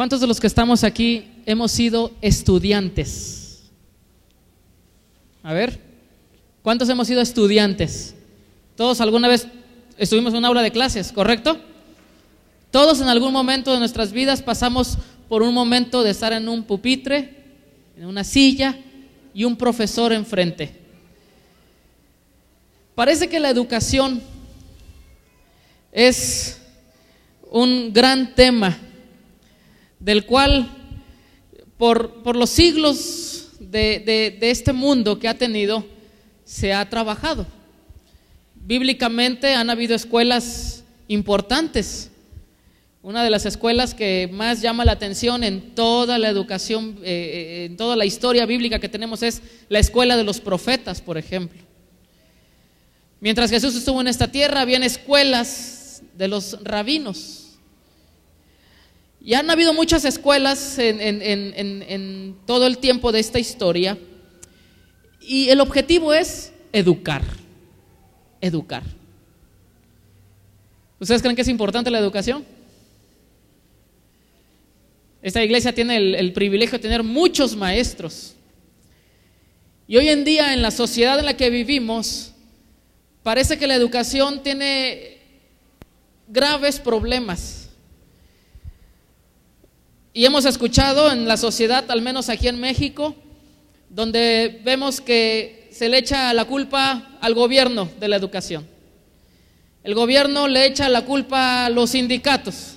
¿Cuántos de los que estamos aquí hemos sido estudiantes? A ver, ¿cuántos hemos sido estudiantes? Todos alguna vez estuvimos en un aula de clases, ¿correcto? Todos en algún momento de nuestras vidas pasamos por un momento de estar en un pupitre, en una silla y un profesor enfrente. Parece que la educación es un gran tema del cual por, los siglos de, de este mundo que ha tenido se ha trabajado. Bíblicamente han habido escuelas importantes. Una de las escuelas que más llama la atención en toda la educación, eh, eh, en toda la historia bíblica que tenemos es la escuela de los profetas, por ejemplo. Mientras Jesús estuvo en esta tierra, habían escuelas de los rabinos. Y han habido muchas escuelas en, todo el tiempo de esta historia. Y el objetivo es educar. Educar. ¿Ustedes creen que es importante la educación? Esta iglesia tiene el, el, privilegio de tener muchos maestros. Y hoy en día en la sociedad en la que vivimos, parece que la educación tiene graves problemas. Y hemos escuchado en la sociedad, al menos aquí en México, donde vemos que se le echa la culpa al gobierno de la educación. El gobierno le echa la culpa a los sindicatos.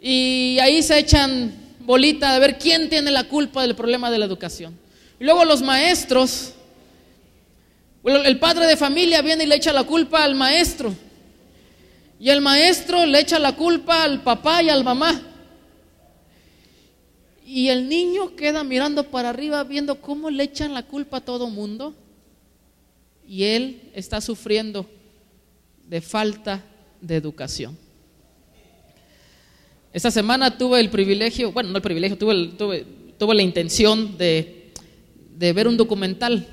Y ahí se echan bolita de ver quién tiene la culpa del problema de la educación. Y luego los maestros, el padre de familia viene y le echa la culpa al maestro. Y el maestro le echa la culpa al papá y al mamá. Y el niño queda mirando para arriba viendo cómo le echan la culpa a todo mundo. Y él está sufriendo de falta de educación. Esta semana tuve el privilegio, bueno, no el privilegio, tuve, la intención de, de ver un documental.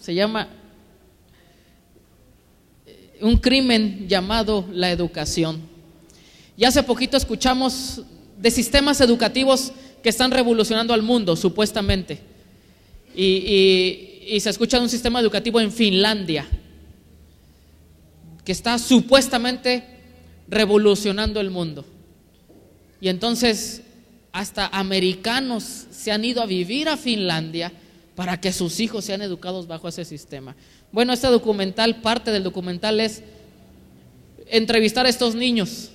Se llama eh, Un crimen llamado la educación. Y hace poquito escuchamos de sistemas educativos que están revolucionando al mundo, supuestamente. Y, se escucha de un sistema educativo en Finlandia, que está supuestamente revolucionando el mundo. Y entonces hasta americanos se han ido a vivir a Finlandia para que sus hijos sean educados bajo ese sistema. Bueno, este documental, parte del documental es entrevistar a estos niños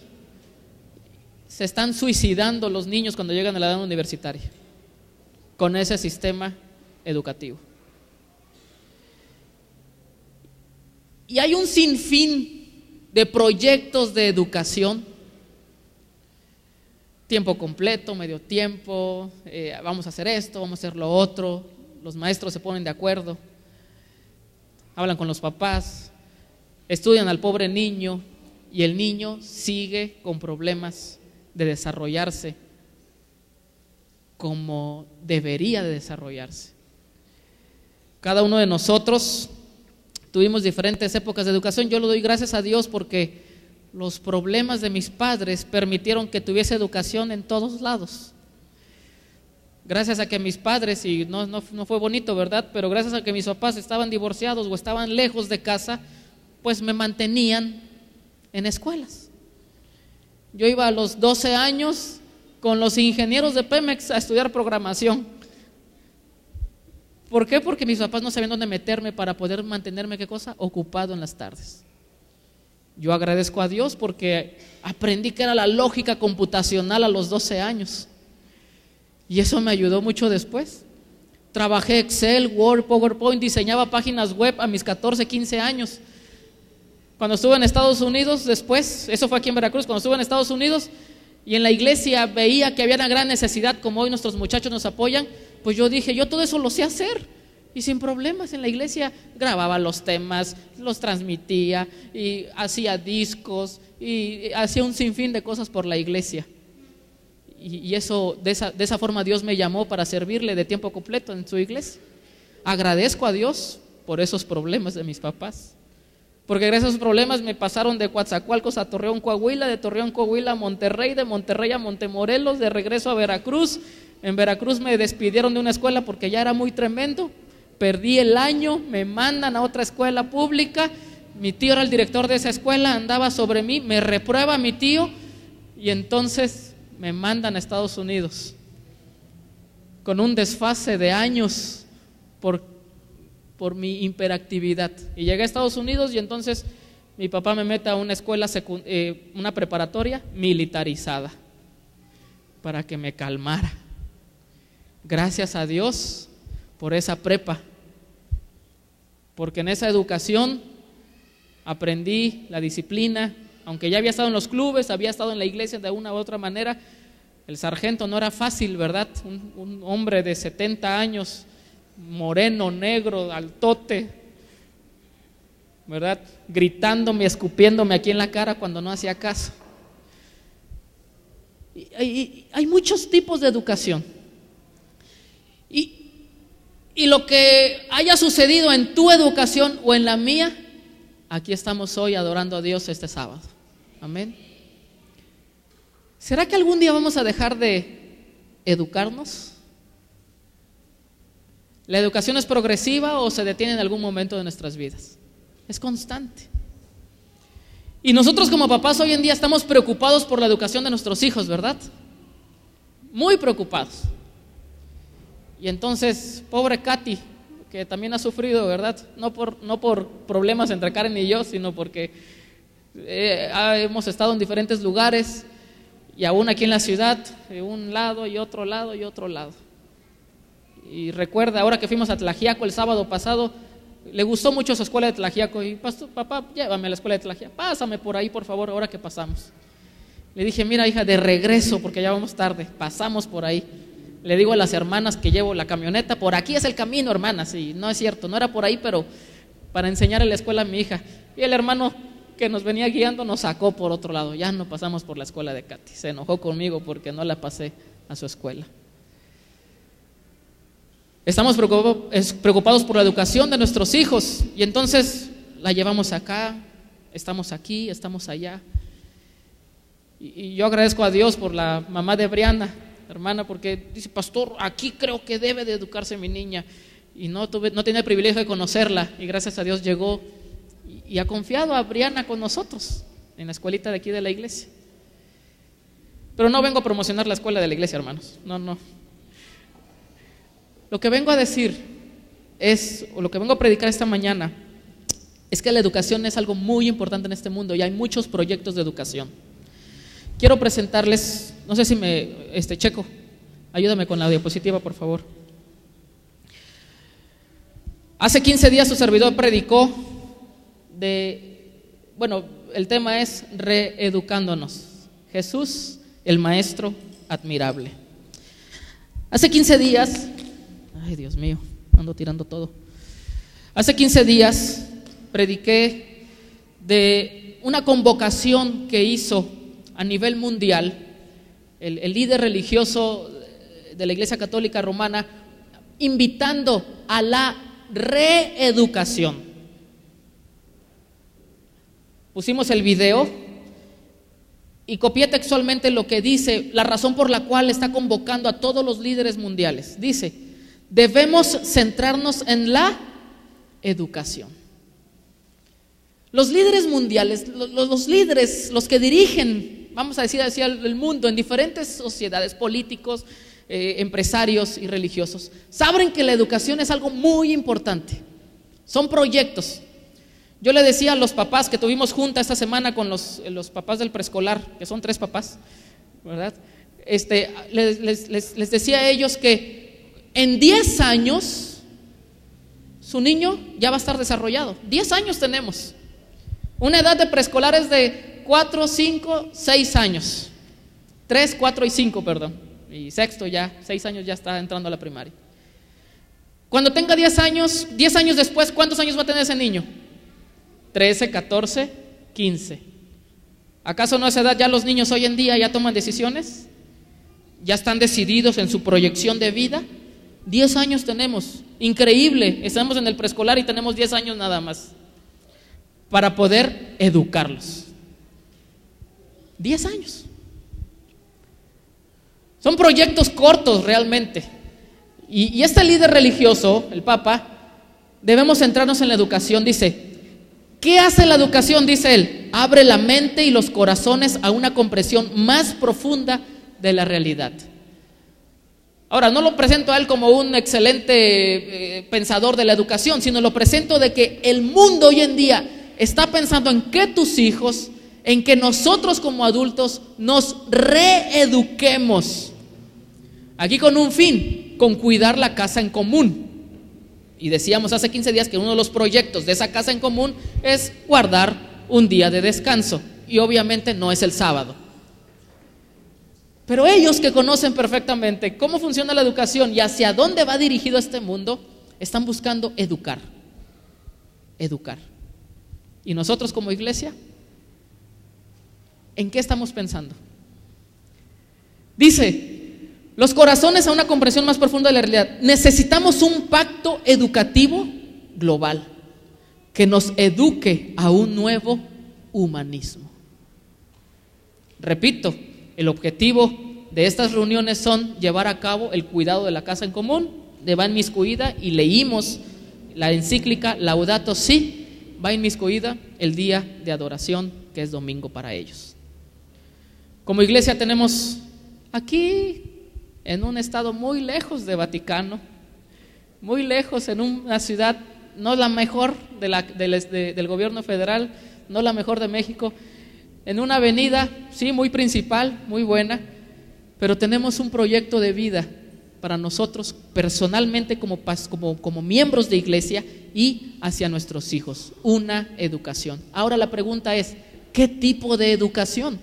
se están suicidando los niños cuando llegan a la edad universitaria con ese sistema educativo. Y hay un sinfín de proyectos de educación, tiempo completo, medio tiempo, eh, vamos a hacer esto, vamos a hacer lo otro, los maestros se ponen de acuerdo, hablan con los papás, estudian al pobre niño y el niño sigue con problemas de desarrollarse como debería de desarrollarse. Cada uno de nosotros tuvimos diferentes épocas de educación. Yo lo doy gracias a Dios porque los problemas de mis padres permitieron que tuviese educación en todos lados. Gracias a que mis padres, y no, no, no, fue bonito, ¿verdad? Pero gracias a que mis papás estaban divorciados o estaban lejos de casa, pues me mantenían en escuelas. Yo iba a los 12 años con los ingenieros de Pemex a estudiar programación. ¿Por qué? Porque mis papás no sabían dónde meterme para poder mantenerme, ¿qué cosa? Ocupado en las tardes. Yo agradezco a Dios porque aprendí que era la lógica computacional a los 12 años. Y eso me ayudó mucho después. Trabajé Excel, Word, PowerPoint, diseñaba páginas web a mis 14, 15 años. Cuando estuve en Estados Unidos, después, eso fue aquí en Veracruz, cuando estuve en Estados Unidos y en la iglesia veía que había una gran necesidad, como hoy nuestros muchachos nos apoyan, pues yo dije, yo todo eso lo sé hacer. Y sin problemas en la iglesia grababa los temas, los transmitía y hacía discos y hacía un sinfín de cosas por la iglesia. Y, eso, de esa, forma Dios me llamó para servirle de tiempo completo en su iglesia. Agradezco a Dios por esos problemas de mis papás Porque gracias a esos problemas me pasaron de Coatzacoalcos a Torreón, Coahuila, de Torreón, Coahuila a Monterrey, de Monterrey a Montemorelos, de regreso a Veracruz. En Veracruz me despidieron de una escuela porque ya era muy tremendo. Perdí el año, me mandan a otra escuela pública. Mi tío era el director de esa escuela, andaba sobre mí, me reprueba mi tío y entonces me mandan a Estados Unidos con un desfase de años por mi hiperactividad. Y llegué a Estados Unidos y entonces mi papá me mete a una escuela, eh, una preparatoria militarizada para que me calmara. Gracias a Dios por esa prepa, porque en esa educación aprendí la disciplina, aunque ya había estado en los clubes, había estado en la iglesia de una u otra manera, el sargento no era fácil, ¿verdad? Un, hombre de 70 años, moreno, negro, altote, ¿verdad? Gritándome, escupiéndome aquí en la cara cuando no hacía caso. hay muchos tipos de educación. Y, y lo que haya sucedido en tu educación o en la mía, aquí estamos hoy adorando a Dios este sábado. Amén. ¿Será que algún día vamos a dejar de educarnos? ¿La educación es progresiva o se detiene en algún momento de nuestras vidas? Es constante. Y nosotros como papás hoy en día estamos preocupados por la educación de nuestros hijos, ¿verdad? Muy preocupados. Y entonces, pobre Katy, que también ha sufrido, ¿verdad? No por, no por problemas entre Karen y yo, sino porque eh, hemos estado en diferentes lugares y aún aquí en la ciudad, de un lado y otro lado y otro lado. Y recuerda, ahora que fuimos a Tlajiaco el sábado pasado, le gustó mucho su escuela de Tlajiaco y, pastor, papá, llévame a la escuela de Tlajiaco, pásame por ahí, por favor, ahora que pasamos. Le dije, mira, hija, de regreso, porque ya vamos tarde, pasamos por ahí le digo a las hermanas que llevo la camioneta, por aquí es el camino, hermanas, y no es cierto, no era por ahí, pero para enseñar en la escuela a mi hija. Y el hermano que nos venía guiando nos sacó por otro lado, ya no pasamos por la escuela de Katy, se enojó conmigo porque no la pasé a su escuela. Estamos preocupados por la educación de nuestros hijos y entonces la llevamos acá, estamos aquí, estamos allá. Y yo agradezco a Dios por la mamá de Briana, hermana, porque dice, pastor, aquí creo que debe de educarse mi niña. Y no, tuve, no tenía el privilegio de conocerla y gracias a Dios llegó y, ha confiado a Briana con nosotros en la escuelita de aquí de la iglesia. Pero no vengo a promocionar la escuela de la iglesia, hermanos. No, no. Lo que vengo a decir es, o lo que vengo a predicar esta mañana, es que la educación es algo muy importante en este mundo y hay muchos proyectos de educación. Quiero presentarles, no sé si me, este, Checo, ayúdame con la diapositiva, por favor. Hace 15 días su servidor predicó de, bueno, el tema es reeducándonos. Jesús, el Maestro admirable. Hace 15 días, ay Dios mío, ando tirando todo. Hace 15 días prediqué de una convocación que hizo a nivel mundial, el, líder religioso de la Iglesia Católica Romana, invitando a la reeducación. Pusimos el video y copié textualmente lo que dice, la razón por la cual está convocando a todos los líderes mundiales. Dice, debemos centrarnos en la educación. Los líderes mundiales, los, líderes, los que dirigen vamos a decir así, el mundo, en diferentes sociedades, políticos, eh, empresarios y religiosos, saben que la educación es algo muy importante. Son proyectos. Yo le decía a los papás que tuvimos junta esta semana con los, los papás del preescolar, que son tres papás, ¿verdad? Este, les, les decía a ellos que en 10 años su niño ya va a estar desarrollado. 10 años tenemos. Una edad de preescolar es de 4, 5, 6 años. 3, 4 y 5, perdón. Y sexto ya, 6 años ya está entrando a la primaria. Cuando tenga 10 años, 10 años después, ¿cuántos años va a tener ese niño? 13, 14, 15. ¿Acaso no a esa edad ya los niños hoy en día ya toman decisiones? ¿Ya están decididos en su proyección de vida? 10 años tenemos. Increíble. Estamos en el preescolar y tenemos 10 años nada más. para poder educarlos. Diez años. Son proyectos cortos realmente. Y, este líder religioso, el Papa, debemos centrarnos en la educación. Dice, ¿qué hace la educación? Dice él, abre la mente y los corazones a una comprensión más profunda de la realidad. Ahora, no lo presento a él como un excelente eh, pensador de la educación, sino lo presento de que el mundo hoy en día está pensando en que tus hijos, en que nosotros como adultos nos reeduquemos. Aquí con un fin, con cuidar la casa en común. Y decíamos hace 15 días que uno de los proyectos de esa casa en común es guardar un día de descanso. Y obviamente no es el sábado. Pero ellos que conocen perfectamente cómo funciona la educación y hacia dónde va dirigido este mundo, están buscando educar. Educar. ¿Y nosotros como iglesia? ¿En qué estamos pensando? Dice, los corazones a una comprensión más profunda de la realidad. Necesitamos un pacto educativo global que nos eduque a un nuevo humanismo. Repito, el objetivo de estas reuniones son llevar a cabo el cuidado de la casa en común, de va inmiscuida, y leímos la encíclica Laudato Si, va inmiscuida el día de adoración, que es domingo para ellos. Como iglesia tenemos aquí, en un estado muy lejos de Vaticano, muy lejos, en una ciudad no la mejor del gobierno federal, no la mejor de México, en una avenida, sí, muy principal, muy buena, pero tenemos un proyecto de vida para nosotros personalmente como, como, como miembros de iglesia y hacia nuestros hijos, una educación. Ahora la pregunta es, ¿qué tipo de educación?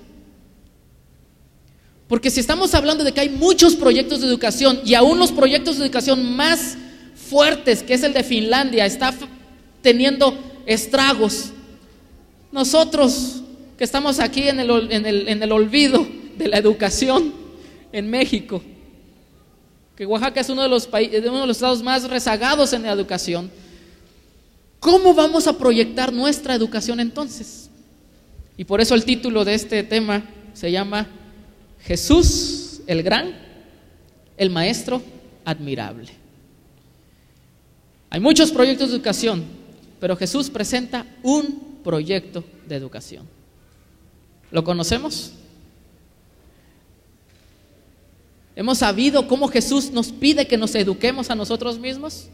Porque si estamos hablando de que hay muchos proyectos de educación y aún los proyectos de educación más fuertes, que es el de Finlandia, está teniendo estragos, nosotros que estamos aquí en el, en el, olvido de la educación en México, que Oaxaca es uno de, los uno de los estados más rezagados en la educación, ¿cómo vamos a proyectar nuestra educación entonces? Y por eso el título de este tema se llama Jesús el Gran, el Maestro admirable. Hay muchos proyectos de educación, pero Jesús presenta un proyecto de educación. ¿Lo conocemos? ¿Hemos sabido cómo Jesús nos pide que nos eduquemos a nosotros mismos?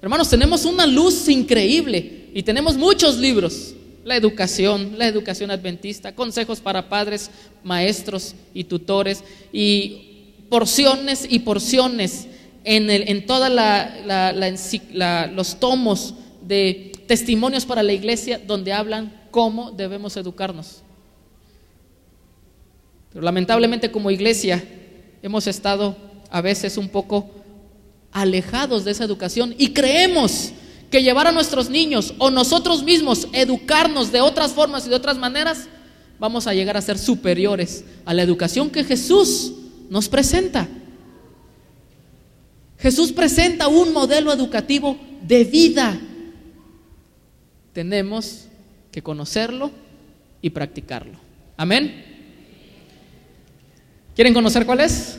Hermanos, tenemos una luz increíble y tenemos muchos libros. La educación, la educación adventista, consejos para padres, maestros y tutores y porciones y porciones en, el, en todos los tomos de testimonios para la iglesia donde hablan cómo debemos educarnos. Pero lamentablemente como iglesia hemos estado a veces un poco alejados de esa educación y creemos que llevar a nuestros niños o nosotros mismos educarnos de otras formas y de otras maneras, vamos a llegar a ser superiores a la educación que Jesús nos presenta. Jesús presenta un modelo educativo de vida. Tenemos que conocerlo y practicarlo. Amén. ¿Quieren conocer cuál es?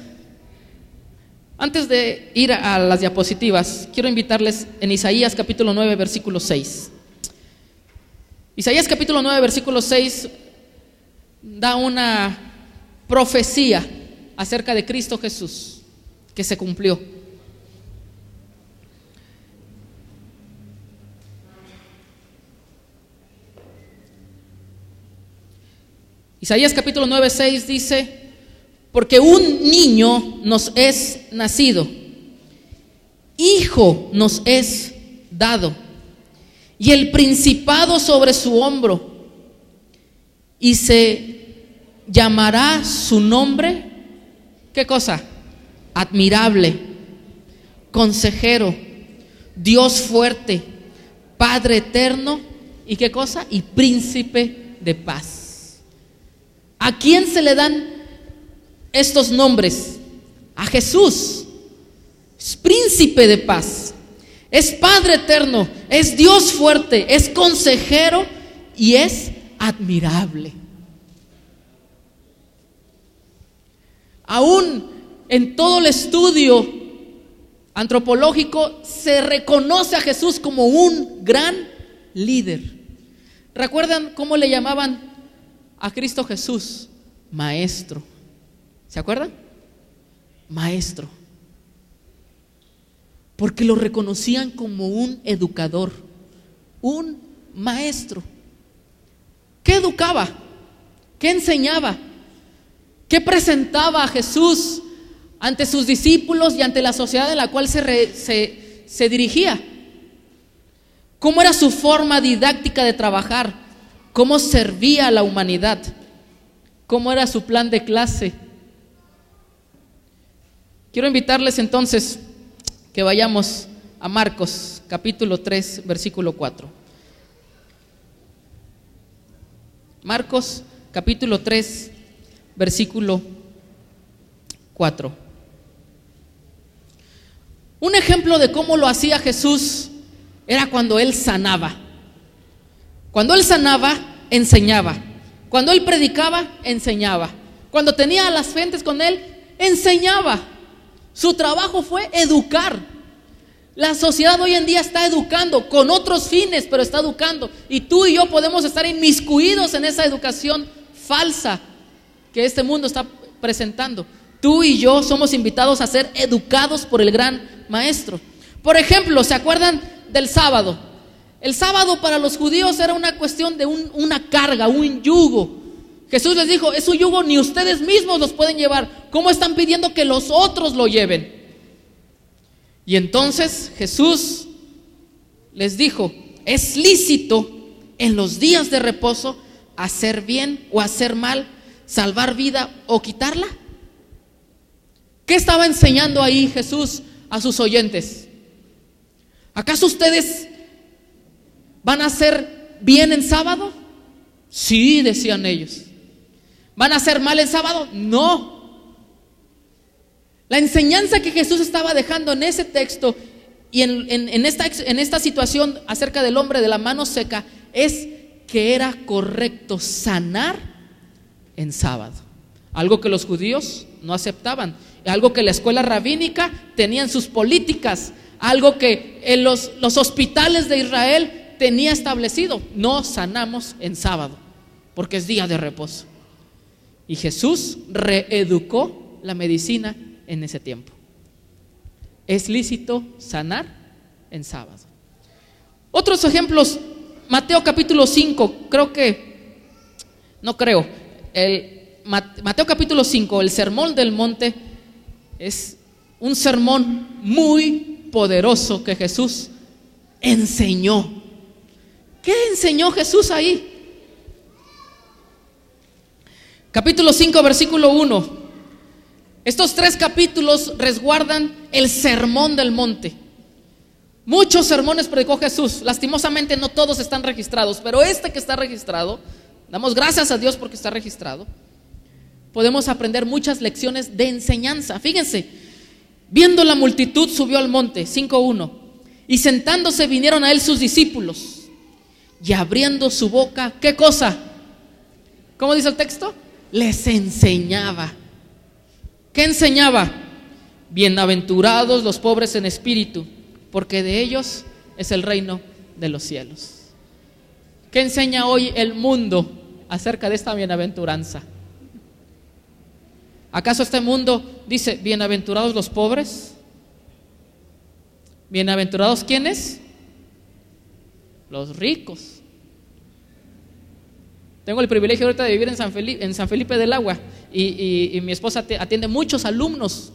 Antes de ir a las diapositivas, quiero invitarles en Isaías capítulo 9, versículo 6. Isaías capítulo 9, versículo 6 da una profecía acerca de Cristo Jesús que se cumplió. Isaías capítulo 9, 6 dice, porque un niño nos es nacido, hijo nos es dado, y el principado sobre su hombro, y se llamará su nombre, ¿qué cosa? Admirable, consejero, Dios fuerte, Padre eterno, ¿y qué cosa? Y príncipe de paz. ¿A quién se le dan estos nombres a Jesús. Es príncipe de paz, es Padre eterno, es Dios fuerte, es consejero y es admirable. Aún en todo el estudio antropológico se reconoce a Jesús como un gran líder. ¿Recuerdan cómo le llamaban a Cristo Jesús? Maestro. ¿Se acuerdan? Maestro. Porque lo reconocían como un educador, un maestro. ¿Qué educaba? ¿Qué enseñaba? ¿Qué presentaba a Jesús ante sus discípulos y ante la sociedad en la cual se, se, dirigía? ¿Cómo era su forma didáctica de trabajar? ¿Cómo servía a la humanidad? ¿Cómo era su plan de clase? Quiero invitarles entonces que vayamos a Marcos capítulo 3, versículo 4. Marcos capítulo 3, versículo 4. Un ejemplo de cómo lo hacía Jesús era cuando él sanaba. Cuando él sanaba, enseñaba. Cuando él predicaba, enseñaba. Cuando tenía a las gentes con él, enseñaba. Su trabajo fue educar. La sociedad hoy en día está educando con otros fines, pero está educando. Y tú y yo podemos estar inmiscuidos en esa educación falsa que este mundo está presentando. Tú y yo somos invitados a ser educados por el gran maestro. Por ejemplo, ¿se acuerdan del sábado? El sábado para los judíos era una cuestión de una carga, un yugo. Jesús les dijo, es un yugo ni ustedes mismos los pueden llevar. ¿Cómo están pidiendo que los otros lo lleven? Y entonces Jesús les dijo, es lícito en los días de reposo hacer bien o hacer mal, salvar vida o quitarla. ¿Qué estaba enseñando ahí Jesús a sus oyentes? ¿Acaso ustedes van a hacer bien en sábado? Sí, decían ellos. ¿Van a hacer mal en sábado? No. La enseñanza que Jesús estaba dejando en ese texto y en, esta, en esta situación acerca del hombre de la mano seca es que era correcto sanar en sábado. Algo que los judíos no aceptaban, algo que la escuela rabínica tenía en sus políticas, algo que en los, los hospitales de Israel tenía establecido. No sanamos en sábado, porque es día de reposo. Y Jesús reeducó la medicina en ese tiempo. Es lícito sanar en sábado. Otros ejemplos, Mateo capítulo 5, creo que, no creo, Mateo capítulo 5, el sermón del monte, es un sermón muy poderoso que Jesús enseñó. ¿Qué enseñó Jesús ahí? Capítulo 5, versículo 1. Estos tres capítulos resguardan el sermón del monte. Muchos sermones predicó Jesús. Lastimosamente no todos están registrados, pero este que está registrado, damos gracias a Dios porque está registrado, podemos aprender muchas lecciones de enseñanza. Fíjense, viendo la multitud subió al monte, 5.1, y sentándose vinieron a él sus discípulos, y abriendo su boca, ¿qué cosa? ¿Cómo dice el texto? Les enseñaba. ¿Qué enseñaba? Bienaventurados los pobres en espíritu, porque de ellos es el reino de los cielos. ¿Qué enseña hoy el mundo acerca de esta bienaventuranza? ¿Acaso este mundo dice, bienaventurados los pobres? ¿Bienaventurados quiénes? Los ricos. Tengo el privilegio ahorita de vivir en San Felipe, en San Felipe del Agua y, mi esposa atiende muchos alumnos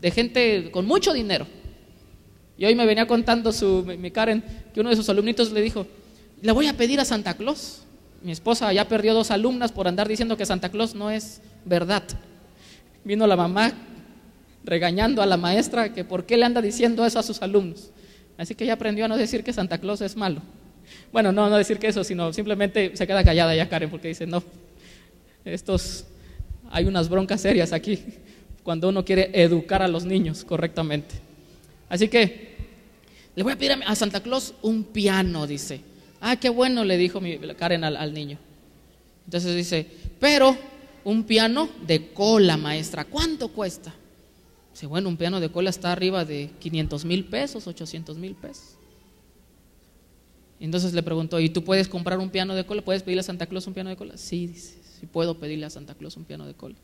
de gente con mucho dinero. Y hoy me venía contando su, mi Karen que uno de sus alumnitos le dijo, le voy a pedir a Santa Claus. Mi esposa ya perdió dos alumnas por andar diciendo que Santa Claus no es verdad. Vino la mamá regañando a la maestra que por qué le anda diciendo eso a sus alumnos. Así que ella aprendió a no decir que Santa Claus es malo. Bueno, no, no decir que eso, sino simplemente se queda callada ya Karen porque dice, no, estos hay unas broncas serias aquí cuando uno quiere educar a los niños correctamente. Así que le voy a pedir a Santa Claus un piano, dice. Ah, qué bueno, le dijo Karen al, al niño. Entonces dice, pero un piano de cola, maestra, ¿cuánto cuesta? Dice, bueno, un piano de cola está arriba de 500 mil pesos, 800 mil pesos. Entonces le preguntó, ¿y tú puedes comprar un piano de cola? ¿Puedes pedirle a Santa Claus un piano de cola? Sí, dice, sí puedo pedirle a Santa Claus un piano de cola.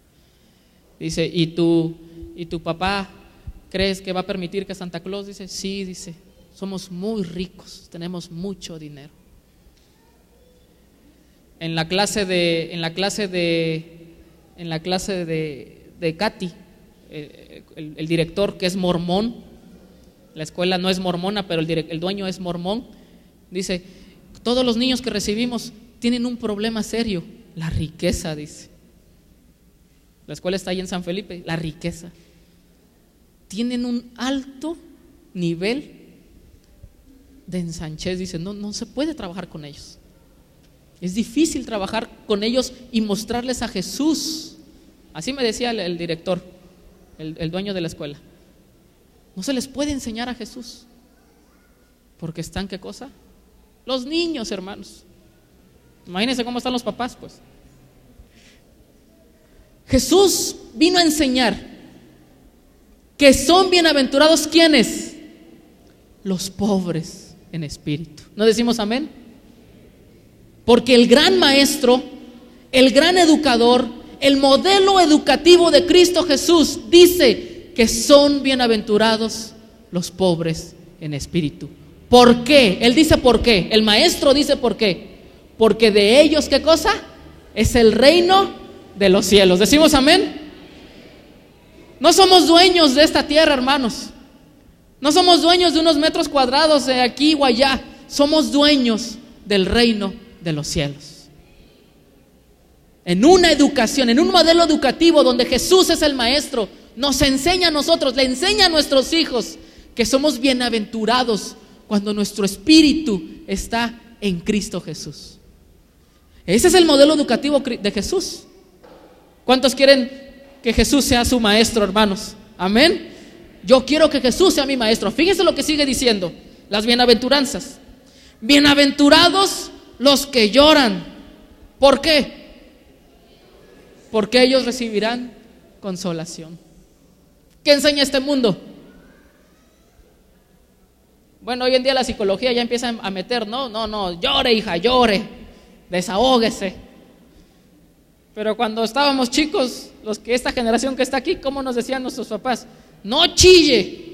Dice, ¿y tu, ¿y tu papá crees que va a permitir que Santa Claus? Dice, sí, dice, somos muy ricos, tenemos mucho dinero. En la clase de, en la clase de, en la clase de, de Katy, eh, el, director que es mormón, la escuela no es mormona, pero el, el dueño es mormón, dice, todos los niños que recibimos tienen un problema serio, la riqueza, dice. La escuela está ahí en San Felipe, la riqueza. Tienen un alto nivel de ensanchez, dice, no, no se puede trabajar con ellos. Es difícil trabajar con ellos y mostrarles a Jesús. Así me decía el, director, el, el dueño de la escuela. No se les puede enseñar a Jesús. Porque están, ¿qué cosa? Los niños, hermanos. Imagínense cómo están los papás, pues. Jesús vino a enseñar que son bienaventurados quienes? Los pobres en espíritu. ¿No decimos amén? Porque el gran maestro, el gran educador, el modelo educativo de Cristo Jesús dice que son bienaventurados los pobres en espíritu. ¿Por qué? Él dice por qué. El maestro dice por qué. Porque de ellos, ¿qué cosa? Es el reino de los cielos. ¿Decimos amén? No somos dueños de esta tierra, hermanos. No somos dueños de unos metros cuadrados de aquí o allá. Somos dueños del reino de los cielos. En una educación, en un modelo educativo donde Jesús es el maestro, nos enseña a nosotros, le enseña a nuestros hijos que somos bienaventurados cuando nuestro espíritu está en Cristo Jesús. Ese es el modelo educativo de Jesús. ¿Cuántos quieren que Jesús sea su maestro, hermanos? Amén. Yo quiero que Jesús sea mi maestro. Fíjense lo que sigue diciendo, las bienaventuranzas. Bienaventurados los que lloran. ¿Por qué? Porque ellos recibirán consolación. ¿Qué enseña este mundo? Bueno, hoy en día la psicología ya empieza a meter, no, no, no, llore hija, llore, desahógese. Pero cuando estábamos chicos, los que esta generación que está aquí, ¿cómo nos decían nuestros papás? No chille,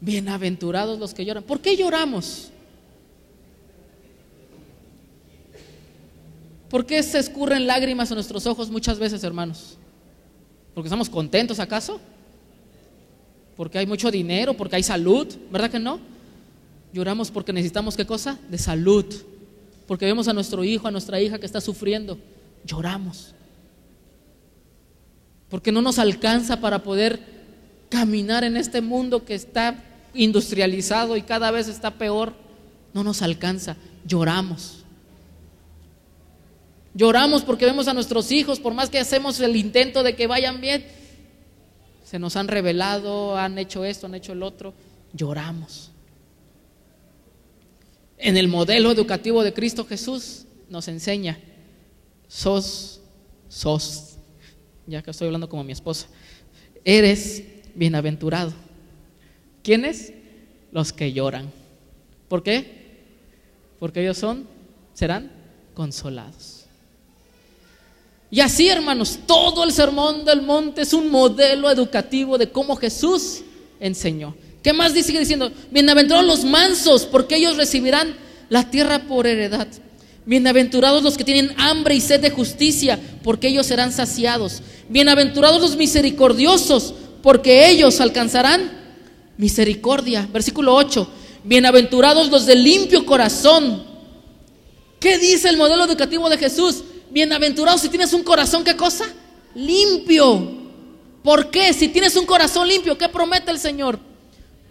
Bienaventurados los que lloran. ¿Por qué lloramos? ¿Por qué se escurren lágrimas en nuestros ojos muchas veces, hermanos? ¿Porque estamos contentos acaso? ¿Porque hay mucho dinero? ¿Porque hay salud? ¿Verdad que no? Lloramos porque necesitamos qué cosa? De salud. Porque vemos a nuestro hijo, a nuestra hija que está sufriendo. Lloramos. Porque no nos alcanza para poder caminar en este mundo que está industrializado y cada vez está peor, no nos alcanza, lloramos. Lloramos porque vemos a nuestros hijos, por más que hacemos el intento de que vayan bien, se nos han revelado, han hecho esto, han hecho el otro, lloramos. En el modelo educativo de Cristo Jesús nos enseña, sos, sos, ya que estoy hablando como mi esposa, eres bienaventurado ¿Quiénes? Los que lloran. ¿Por qué? Porque ellos son, serán consolados. Y así, hermanos, todo el sermón del monte es un modelo educativo de cómo Jesús enseñó. ¿Qué más dice? Sigue diciendo, bienaventurados los mansos, porque ellos recibirán la tierra por heredad. Bienaventurados los que tienen hambre y sed de justicia, porque ellos serán saciados. Bienaventurados los misericordiosos, porque ellos alcanzarán misericordia. Versículo 8. Bienaventurados los de limpio corazón. ¿Qué dice el modelo educativo de Jesús? Bienaventurados si tienes un corazón, ¿qué cosa? Limpio. ¿Por qué? Si tienes un corazón limpio, ¿qué promete el Señor?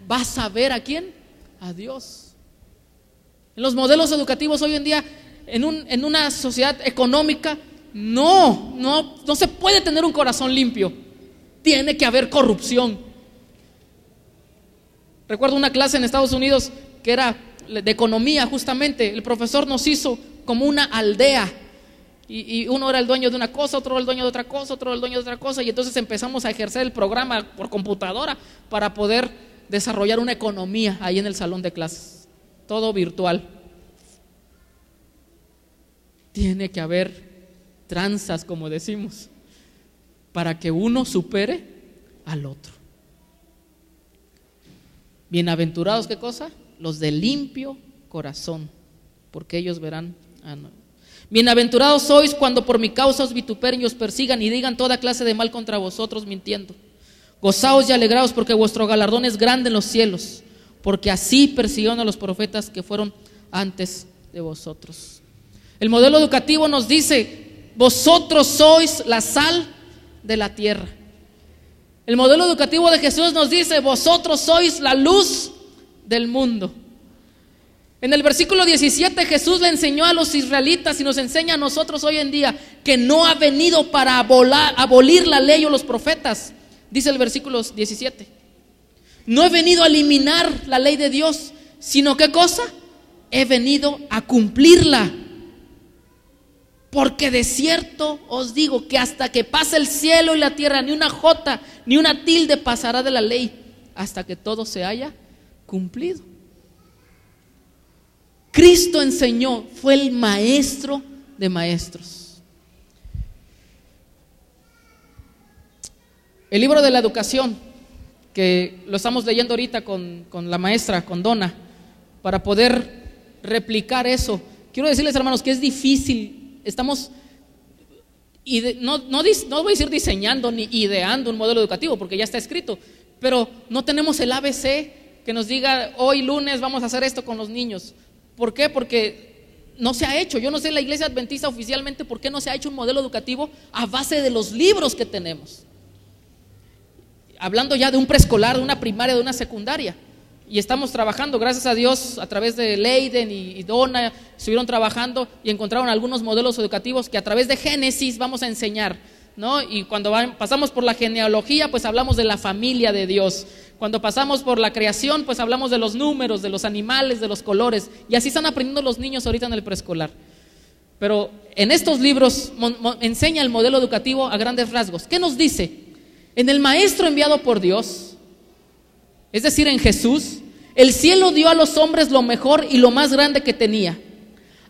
Vas a ver a quién? A Dios. En los modelos educativos hoy en día, en, un, en una sociedad económica, no, no, no se puede tener un corazón limpio. Tiene que haber corrupción. Recuerdo una clase en Estados Unidos que era de economía justamente. El profesor nos hizo como una aldea. Y, uno era el dueño de una cosa, otro era el dueño de otra cosa, otro el dueño de otra cosa. Y entonces empezamos a ejercer el programa por computadora para poder desarrollar una economía ahí en el salón de clases. Todo virtual. Tiene que haber tranzas, como decimos, para que uno supere al otro. Bienaventurados, ¿qué cosa? Los de limpio corazón, porque ellos verán a Bienaventurados sois cuando por mi causa os vituperen y os persigan y digan toda clase de mal contra vosotros mintiendo. Gozaos y alegraos porque vuestro galardón es grande en los cielos, porque así persiguieron a los profetas que fueron antes de vosotros. El modelo educativo nos dice, vosotros sois la sal de la tierra. El modelo educativo de Jesús nos dice, vosotros sois la luz del mundo. En el versículo 17 Jesús le enseñó a los israelitas y nos enseña a nosotros hoy en día que no ha venido para abolir la ley o los profetas, dice el versículo 17. No he venido a eliminar la ley de Dios, sino qué cosa? He venido a cumplirla. Porque de cierto os digo que hasta que pase el cielo y la tierra, ni una jota, ni una tilde pasará de la ley, hasta que todo se haya cumplido. Cristo enseñó, fue el maestro de maestros. El libro de la educación, que lo estamos leyendo ahorita con, la maestra, con Donna, para poder replicar eso. Quiero decirles, hermanos, que es difícil. Estamos, no, no, no voy a decir diseñando ni ideando un modelo educativo, porque ya está escrito, pero no tenemos el ABC que nos diga, hoy lunes vamos a hacer esto con los niños. ¿Por qué? Porque no se ha hecho. Yo no sé la iglesia adventista oficialmente por qué no se ha hecho un modelo educativo a base de los libros que tenemos. Hablando ya de un preescolar, de una primaria, de una secundaria. Y estamos trabajando, gracias a Dios, a través de Leiden y, Donna, estuvieron trabajando y encontraron algunos modelos educativos que a través de Génesis vamos a enseñar. ¿No? Y cuando pasamos por la genealogía, pues hablamos de la familia de Dios. Cuando pasamos por la creación, pues hablamos de los números, de los animales, de los colores. Y así están aprendiendo los niños ahorita en el preescolar. Pero en estos libros enseña el modelo educativo a grandes rasgos. ¿Qué nos dice? En el Maestro enviado por Dios, es decir, en Jesús, el cielo dio a los hombres lo mejor y lo más grande que tenía.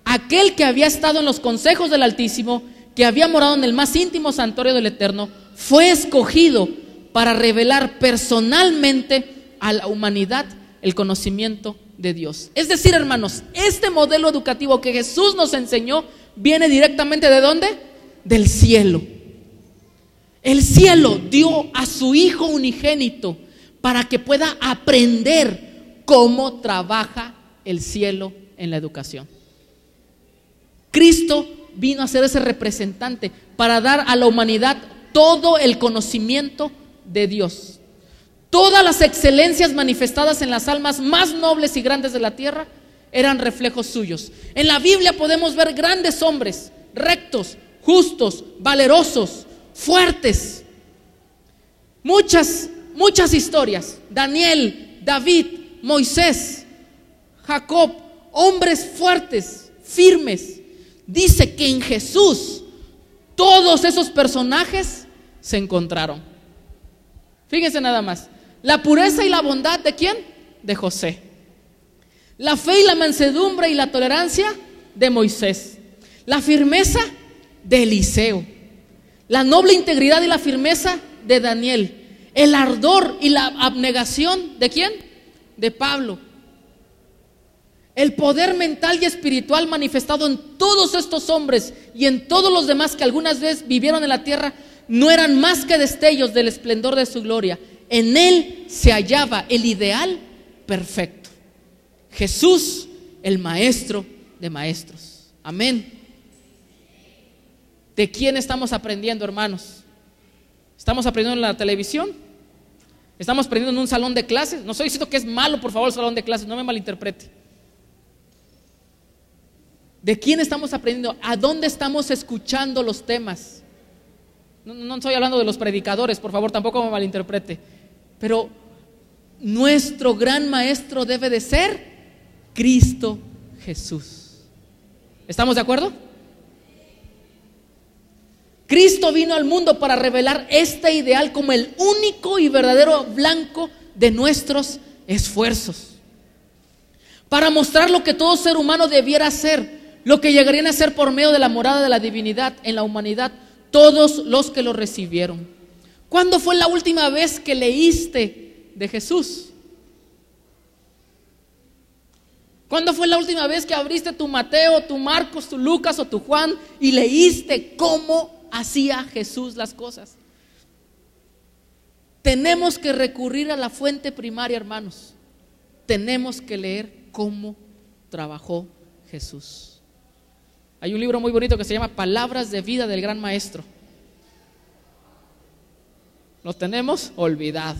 Aquel que había estado en los consejos del Altísimo, que había morado en el más íntimo santuario del Eterno, fue escogido para revelar personalmente a la humanidad el conocimiento de Dios. Es decir, hermanos, este modelo educativo que Jesús nos enseñó viene directamente de dónde? Del cielo. El cielo dio a su Hijo unigénito para que pueda aprender cómo trabaja el cielo en la educación. Cristo vino a ser ese representante para dar a la humanidad todo el conocimiento de Dios. Todas las excelencias manifestadas en las almas más nobles y grandes de la tierra eran reflejos suyos. En la Biblia podemos ver grandes hombres, rectos, justos, valerosos, fuertes. Muchas, muchas historias. Daniel, David, Moisés, Jacob, hombres fuertes, firmes. Dice que en Jesús todos esos personajes se encontraron. Fíjense nada más. La pureza y la bondad de quién? De José. La fe y la mansedumbre y la tolerancia de Moisés. La firmeza de Eliseo. La noble integridad y la firmeza de Daniel. El ardor y la abnegación de quién? De Pablo. El poder mental y espiritual manifestado en todos estos hombres y en todos los demás que algunas veces vivieron en la tierra no eran más que destellos del esplendor de su gloria. En él se hallaba el ideal perfecto. Jesús, el maestro de maestros. Amén. ¿De quién estamos aprendiendo, hermanos? ¿Estamos aprendiendo en la televisión? ¿Estamos aprendiendo en un salón de clases? No estoy diciendo que es malo, por favor, el salón de clases, no me malinterprete. ¿De quién estamos aprendiendo? ¿A dónde estamos escuchando los temas? No, estoy hablando de los predicadores, por favor, tampoco me malinterprete. Pero nuestro gran maestro debe de ser Cristo Jesús. ¿Estamos de acuerdo? Cristo vino al mundo para revelar este ideal como el único y verdadero blanco de nuestros esfuerzos. Para mostrar lo que todo ser humano debiera ser, lo que llegarían a ser por medio de la morada de la divinidad en la humanidad, todos los que lo recibieron. ¿Cuándo fue la última vez que leíste de Jesús? ¿Cuándo fue la última vez que abriste tu Mateo, tu Marcos, tu Lucas o tu Juan y leíste cómo hacía Jesús las cosas? Tenemos que recurrir a la fuente primaria, hermanos. Tenemos que leer cómo trabajó Jesús. Hay un libro muy bonito que se llama Palabras de vida del gran maestro. Lo tenemos olvidado.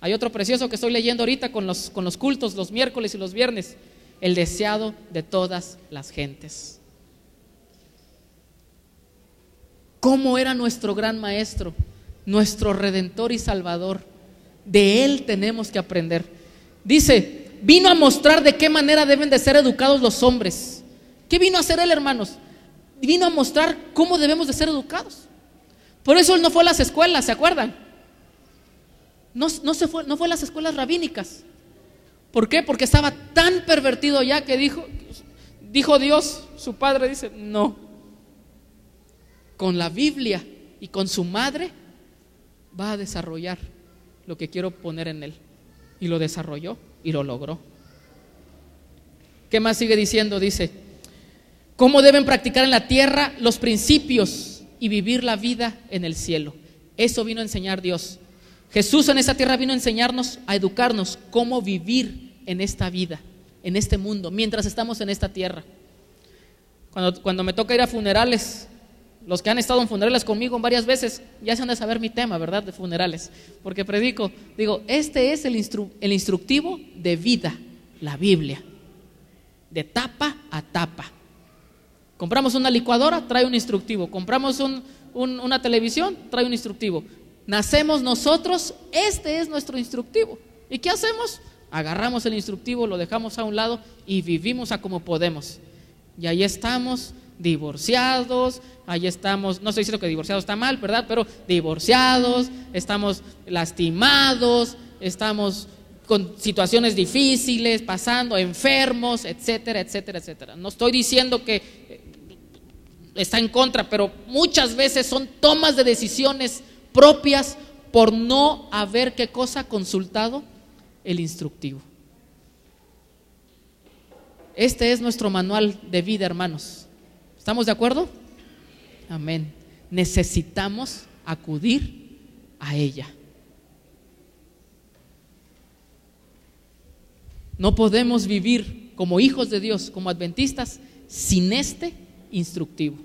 Hay otro precioso que estoy leyendo ahorita con los, con los cultos los miércoles y los viernes. El deseado de todas las gentes. ¿Cómo era nuestro gran maestro? Nuestro redentor y salvador. De él tenemos que aprender. Dice, vino a mostrar de qué manera deben de ser educados los hombres. ¿Qué vino a hacer él, hermanos? Vino a mostrar cómo debemos de ser educados. Por eso él no fue a las escuelas, ¿se acuerdan? no, se fue, no fue a las escuelas rabínicas. ¿Por qué? Porque estaba tan pervertido ya que dijo, dijo Dios, su padre dice, no. Con la Biblia y con su madre va a desarrollar lo que quiero poner en él. Y lo desarrolló y lo logró. ¿Qué más sigue diciendo? Dice, ¿cómo deben practicar en la tierra los principios y vivir la vida en el cielo? Eso vino a enseñar Dios. Jesús en esta tierra vino a enseñarnos, a educarnos cómo vivir en esta vida, en este mundo, mientras estamos en esta tierra. Cuando, cuando me toca ir a funerales, los que han estado en funerales conmigo varias veces ya se han de saber mi tema, ¿verdad? De funerales. Porque predico, digo, este es el, el instructivo de vida, la Biblia, de tapa a tapa. Compramos una licuadora, trae un instructivo. Compramos una televisión, trae un instructivo. Nacemos nosotros, este es nuestro instructivo. ¿Y qué hacemos? Agarramos el instructivo, lo dejamos a un lado y vivimos a como podemos. Y ahí estamos divorciados, ahí estamos, no estoy diciendo que divorciados está mal, ¿verdad? Pero divorciados, estamos lastimados, estamos con situaciones difíciles, pasando, enfermos, etcétera, etcétera, etcétera. No estoy diciendo que está en contra, pero muchas veces son tomas de decisiones propias por no haber qué cosa consultado el instructivo. Este es nuestro manual de vida, hermanos. ¿Estamos de acuerdo? Amén. Necesitamos acudir a ella. No podemos vivir como hijos de Dios, como adventistas, sin este instructivo.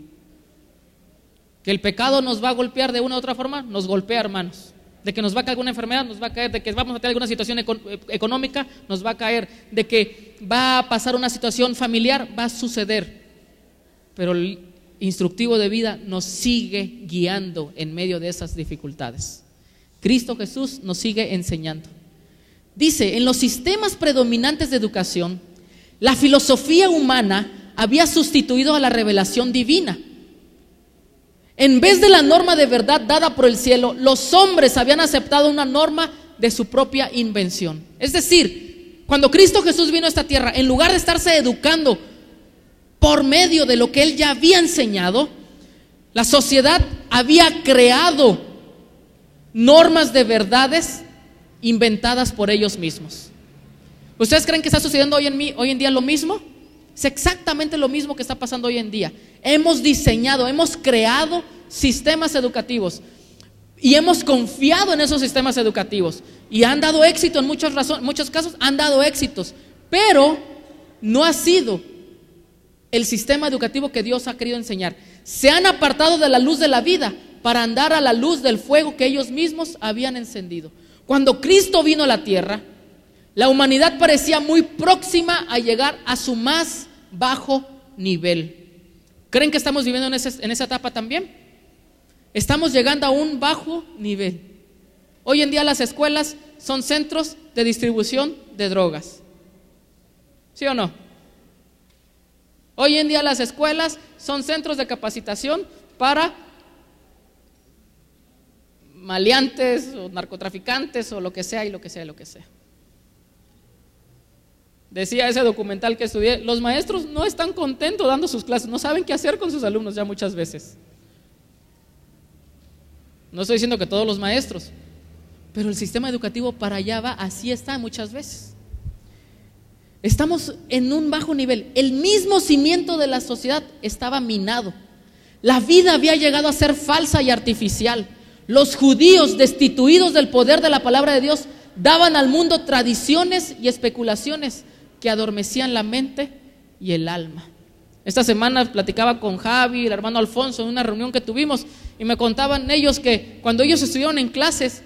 Que el pecado nos va a golpear de una u otra forma, nos golpea, hermanos. De que nos va a caer alguna enfermedad, nos va a caer. De que vamos a tener alguna situación eh, económica, nos va a caer. De que va a pasar una situación familiar, va a suceder. Pero el instructivo de vida nos sigue guiando en medio de esas dificultades. Cristo Jesús nos sigue enseñando. Dice, en los sistemas predominantes de educación, la filosofía humana había sustituido a la revelación divina. En vez de la norma de verdad dada por el cielo, los hombres habían aceptado una norma de su propia invención. Es decir, cuando Cristo Jesús vino a esta tierra, en lugar de estarse educando por medio de lo que él ya había enseñado, la sociedad había creado normas de verdades inventadas por ellos mismos. ¿Ustedes creen que está sucediendo hoy en, mí, hoy en día lo mismo? Es exactamente lo mismo que está pasando hoy en día. Hemos diseñado, hemos creado sistemas educativos y hemos confiado en esos sistemas educativos y han dado éxito en muchos, muchos casos, han dado éxitos, pero no ha sido el sistema educativo que Dios ha querido enseñar. Se han apartado de la luz de la vida para andar a la luz del fuego que ellos mismos habían encendido. Cuando Cristo vino a la tierra, la humanidad parecía muy próxima a llegar a su más bajo nivel. ¿Creen que estamos viviendo en, en esa etapa también? Estamos llegando a un bajo nivel. Hoy en día las escuelas son centros de distribución de drogas. ¿Sí o no? Hoy en día las escuelas son centros de capacitación para maleantes o narcotraficantes o lo que sea y lo que sea y lo que sea. Decía ese documental que estudié, los maestros no están contentos dando sus clases, no saben qué hacer con sus alumnos ya muchas veces. No estoy diciendo que todos los maestros, pero el sistema educativo para allá va, así está muchas veces. Estamos en un bajo nivel. El mismo cimiento de la sociedad estaba minado. La vida había llegado a ser falsa y artificial. Los judíos, destituidos del poder de la palabra de Dios, daban al mundo tradiciones y especulaciones que adormecían la mente y el alma. Esta semana platicaba con Javi, el hermano Alfonso, en una reunión que tuvimos, y me contaban ellos que cuando ellos estuvieron en clases,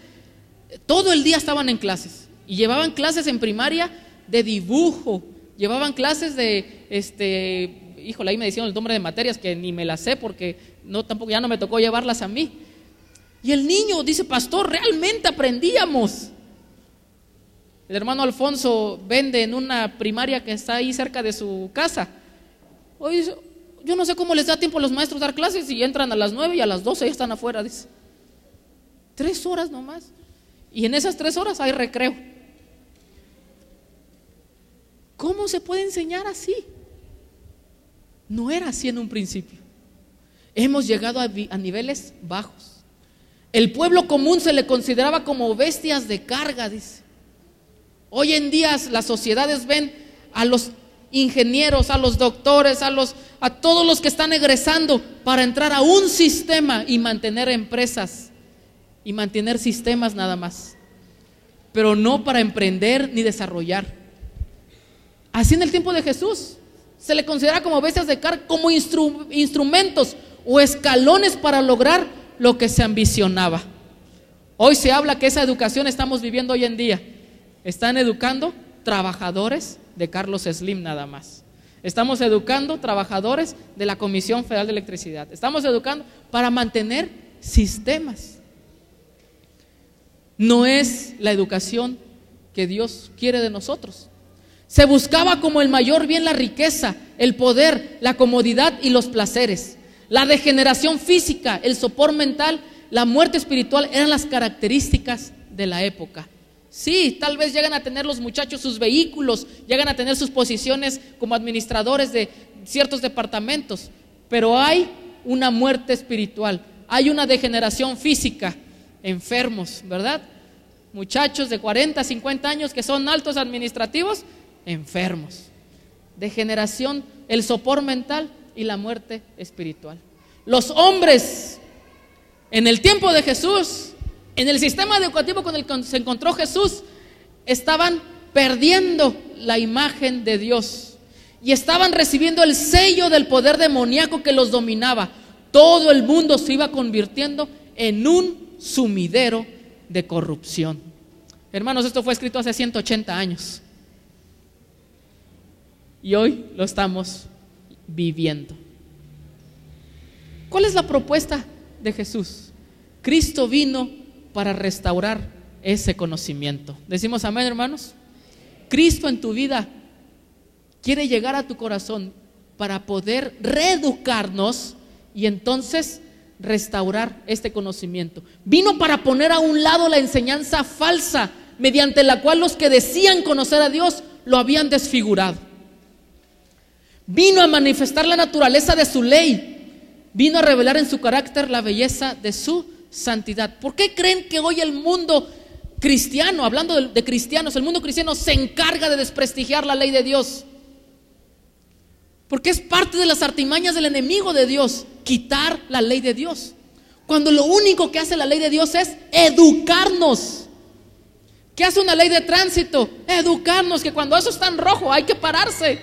todo el día estaban en clases, y llevaban clases en primaria de dibujo, llevaban clases de, este, híjole, ahí me decían el nombre de materias que ni me las sé porque no, tampoco ya no me tocó llevarlas a mí. Y el niño dice, pastor, realmente aprendíamos. El hermano Alfonso vende en una primaria que está ahí cerca de su casa. Oye, yo no sé cómo les da tiempo a los maestros dar clases y entran a las nueve y a las doce ya están afuera, dice. Tres horas nomás. Y en esas tres horas hay recreo. ¿Cómo se puede enseñar así? No era así en un principio. Hemos llegado a, a niveles bajos. El pueblo común se le consideraba como bestias de carga, dice. Hoy en día las sociedades ven a los ingenieros, a los doctores, a los a todos los que están egresando para entrar a un sistema y mantener empresas y mantener sistemas nada más. Pero no para emprender ni desarrollar. Así en el tiempo de Jesús se le considera como bestias de carga, como instrumentos o escalones para lograr lo que se ambicionaba. Hoy se habla que esa educación estamos viviendo hoy en día. Están educando trabajadores de Carlos Slim nada más. Estamos educando trabajadores de la Comisión Federal de Electricidad. Estamos educando para mantener sistemas. No es la educación que Dios quiere de nosotros. Se buscaba como el mayor bien la riqueza, el poder, la comodidad y los placeres. La degeneración física, el sopor mental, la muerte espiritual eran las características de la época. Sí, tal vez llegan a tener los muchachos sus vehículos, llegan a tener sus posiciones como administradores de ciertos departamentos, pero hay una muerte espiritual, hay una degeneración física, enfermos, ¿verdad? Muchachos de 40, 50 años que son altos administrativos, enfermos. Degeneración, el sopor mental, y la muerte espiritual. Los hombres en el tiempo de Jesús, en el sistema educativo con el que se encontró Jesús, estaban perdiendo la imagen de Dios y estaban recibiendo el sello del poder demoníaco que los dominaba. Todo el mundo se iba convirtiendo en un sumidero de corrupción. Hermanos, esto fue escrito hace 180 años. Y hoy lo estamos viviendo. ¿Cuál es la propuesta de Jesús? Cristo vino para restaurar ese conocimiento. Decimos amén, hermanos. Cristo en tu vida quiere llegar a tu corazón para poder reeducarnos y entonces restaurar este conocimiento. Vino para poner a un lado la enseñanza falsa mediante la cual los que decían conocer a Dios lo habían desfigurado. Vino a manifestar la naturaleza de su ley. Vino a revelar en su carácter la belleza de su santidad. ¿Por qué creen que hoy el mundo cristiano, hablando de, cristianos, el mundo cristiano se encarga de desprestigiar la ley de Dios? Porque es parte de las artimañas del enemigo de Dios, quitar la ley de Dios. Cuando lo único que hace la ley de Dios es educarnos. ¿Qué hace una ley de tránsito? Educarnos, que cuando eso está en rojo hay que pararse.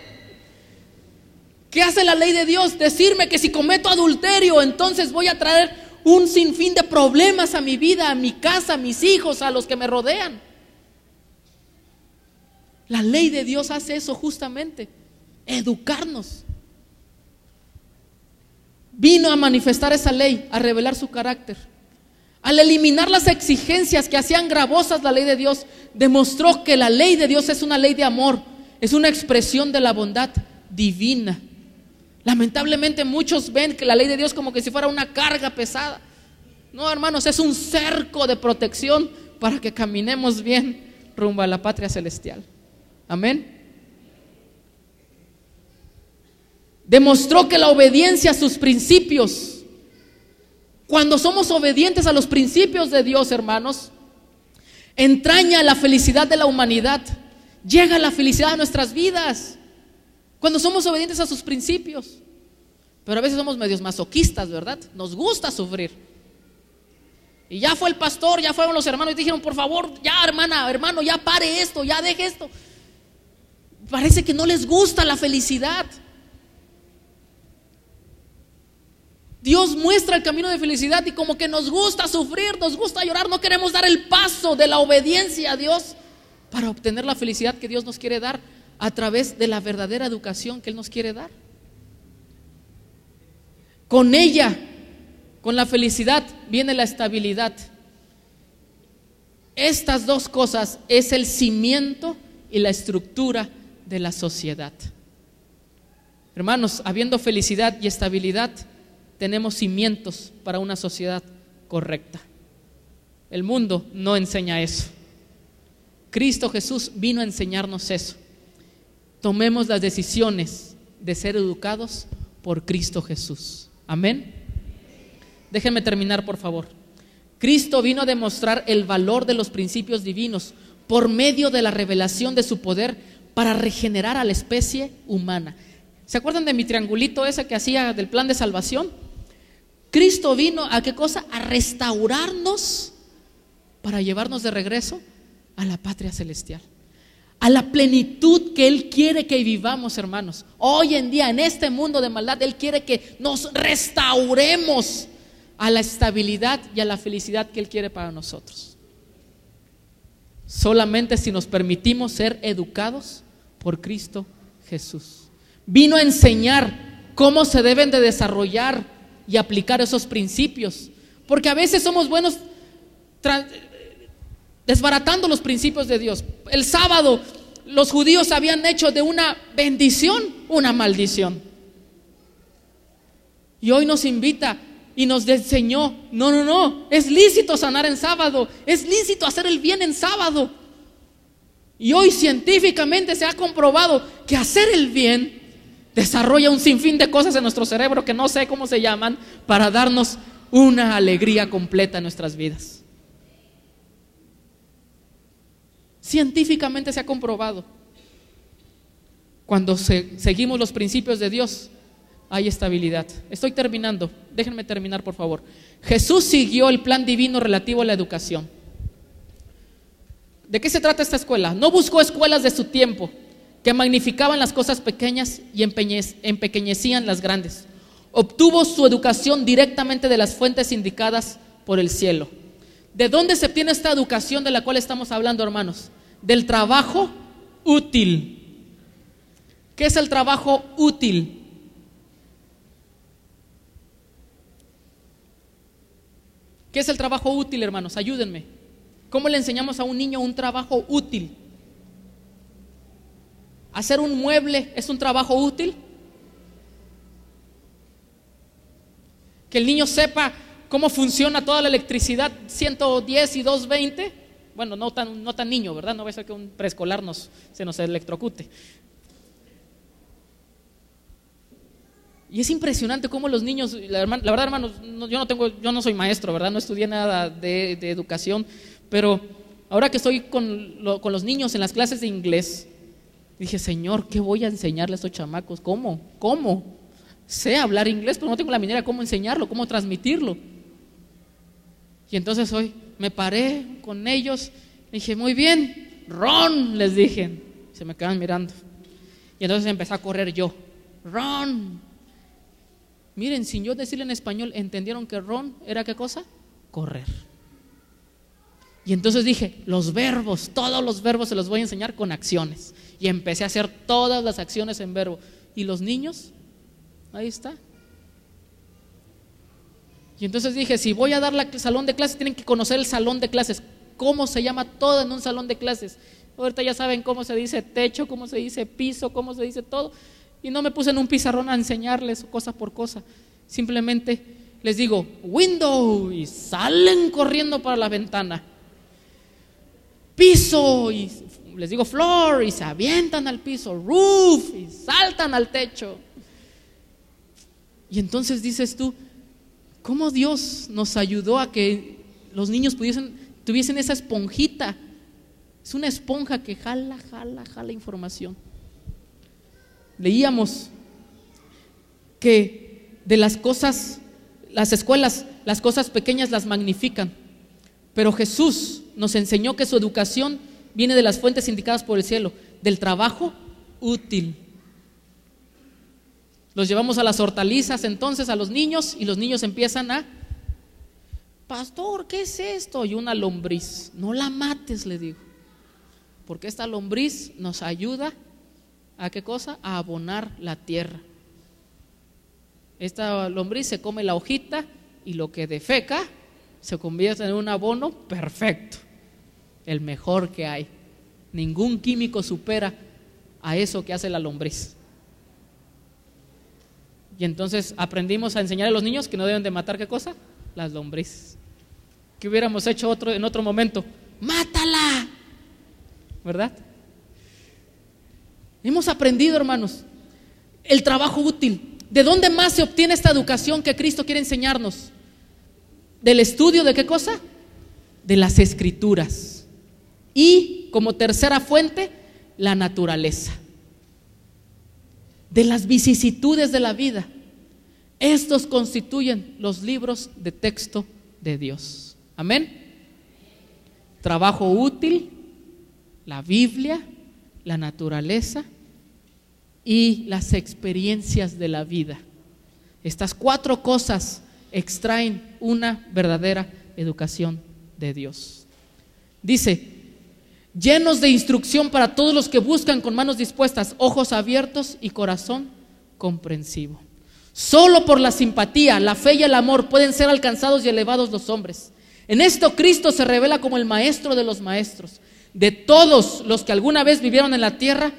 ¿Qué hace la ley de Dios? Decirme que si cometo adulterio, entonces voy a traer un sinfín de problemas a mi vida, a mi casa, a mis hijos, a los que me rodean. La ley de Dios hace eso justamente, educarnos. Vino a manifestar esa ley, a revelar su carácter, al eliminar las exigencias que hacían gravosas la ley de Dios, demostró que la ley de Dios es una ley de amor, es una expresión de la bondad divina. Lamentablemente muchos ven que la ley de Dios como que si fuera una carga pesada. No, hermanos, es un cerco de protección para que caminemos bien rumbo a la patria celestial. Amén. Demostró que la obediencia a sus principios, cuando somos obedientes a los principios de Dios, hermanos, entraña la felicidad de la humanidad, llega la felicidad a nuestras vidas, cuando somos obedientes a sus principios. Pero a veces somos medios masoquistas, ¿verdad? Nos gusta sufrir. Y ya fue el pastor, ya fueron los hermanos y dijeron, por favor, ya hermana, hermano, ya pare esto, ya deje esto. Parece que no les gusta la felicidad. Dios muestra el camino de felicidad y como que nos gusta sufrir, nos gusta llorar, no queremos dar el paso de la obediencia a Dios para obtener la felicidad que Dios nos quiere dar a través de la verdadera educación que Él nos quiere dar. Con ella con la felicidad viene la estabilidad. Estas dos cosas es el cimiento y la estructura de la sociedad. Hermanos, habiendo felicidad y estabilidad, tenemos cimientos para una sociedad correcta. El mundo no enseña eso. Cristo Jesús vino a enseñarnos eso. Tomemos las decisiones de ser educados por Cristo Jesús. Amén. Déjenme terminar, por favor. Cristo vino a demostrar el valor de los principios divinos por medio de la revelación de su poder para regenerar a la especie humana. ¿Se acuerdan de mi triangulito ese que hacía del plan de salvación? Cristo vino a qué cosa? A restaurarnos para llevarnos de regreso a la patria celestial. A la plenitud que Él quiere que vivamos, hermanos. Hoy en día, en este mundo de maldad, Él quiere que nos restauremos a la estabilidad y a la felicidad que Él quiere para nosotros. Solamente si nos permitimos ser educados por Cristo Jesús. Vino a enseñar cómo se deben de desarrollar y aplicar esos principios. Porque a veces somos buenos desbaratando los principios de Dios. El sábado los judíos habían hecho de una bendición una maldición. Y hoy nos invita y nos enseñó, no, no, no, es lícito sanar en sábado, es lícito hacer el bien en sábado. Y hoy científicamente se ha comprobado que hacer el bien desarrolla un sinfín de cosas en nuestro cerebro que no sé cómo se llaman para darnos una alegría completa en nuestras vidas. Científicamente se ha comprobado. Cuando seguimos los principios de Dios, hay estabilidad. Estoy terminando. Déjenme terminar, por favor. Jesús siguió el plan divino relativo a la educación. ¿De qué se trata esta escuela? No buscó escuelas de su tiempo que magnificaban las cosas pequeñas y empequeñecían las grandes. Obtuvo su educación directamente de las fuentes indicadas por el cielo. ¿De dónde se obtiene esta educación de la cual estamos hablando, hermanos? Del trabajo útil. ¿Qué es el trabajo útil? ¿Qué es el trabajo útil, hermanos? Ayúdenme. ¿Cómo le enseñamos a un niño un trabajo útil? ¿Hacer un mueble es un trabajo útil? Que el niño sepa cómo funciona toda la electricidad 110 y 220. Bueno, no tan, no tan niño, ¿verdad? No va a ser que un preescolar nos, se nos electrocute. Y es impresionante cómo los niños, la, verdad hermanos, yo no tengo, yo no soy maestro, ¿verdad? No estudié nada de, educación, pero ahora que estoy con, con, los niños en las clases de inglés, dije, Señor, ¿qué voy a enseñarle a estos chamacos? ¿Cómo? ¿Cómo? Sé hablar inglés, pero no tengo la manera cómo enseñarlo, cómo transmitirlo. Y entonces hoy me paré con ellos, dije, muy bien, Ron, les dije, se me quedan mirando. Y entonces empecé a correr yo, Ron, Miren, sin yo decirle en español, entendieron que ron era qué cosa? Correr. Y entonces dije, los verbos, todos los verbos se los voy a enseñar con acciones. Y empecé a hacer todas las acciones en verbo. ¿Y los niños? Ahí está. Y entonces dije, si voy a dar la salón de clases, tienen que conocer el salón de clases. ¿Cómo se llama todo en un salón de clases? Ahorita ya saben cómo se dice techo, cómo se dice piso, cómo se dice todo. Y no me puse en un pizarrón a enseñarles cosa por cosa. Simplemente les digo, window, y salen corriendo para la ventana. Piso, y les digo floor, y se avientan al piso. Roof, y saltan al techo. Y entonces dices tú, ¿cómo Dios nos ayudó a que los niños pudiesen, tuviesen esa esponjita? Es una esponja que jala, jala, jala información. Leíamos que de las cosas, las escuelas, las cosas pequeñas las magnifican, pero Jesús nos enseñó que su educación viene de las fuentes indicadas por el cielo, del trabajo útil. Los llevamos a las hortalizas entonces a los niños y los niños empiezan a, pastor, ¿qué es esto? Y una lombriz. No la mates, le digo. Porque esta lombriz nos ayuda a qué cosa? A abonar la tierra. Esta lombriz se come la hojita y lo que defeca se convierte en un abono perfecto, el mejor que hay. Ningún químico supera a eso que hace la lombriz. Y entonces aprendimos a enseñar a los niños que no deben de matar qué cosa? Las lombrices. ¿Qué hubiéramos hecho otro, en otro momento? ¡Mátala! ¿Verdad? Hemos aprendido, hermanos, el trabajo útil. ¿De dónde más se obtiene esta educación que Cristo quiere enseñarnos? ¿Del estudio de qué cosa? De las escrituras. Y como tercera fuente, la naturaleza de las vicisitudes de la vida. Estos constituyen los libros de texto de Dios. Amén. Trabajo útil, la Biblia, la naturaleza y las experiencias de la vida. Estas cuatro cosas extraen una verdadera educación de Dios. Dice, llenos de instrucción para todos los que buscan con manos dispuestas, ojos abiertos y corazón comprensivo. Solo por la simpatía, la fe y el amor pueden ser alcanzados y elevados los hombres. En esto Cristo se revela como el maestro de los maestros. De todos los que alguna vez vivieron en la tierra,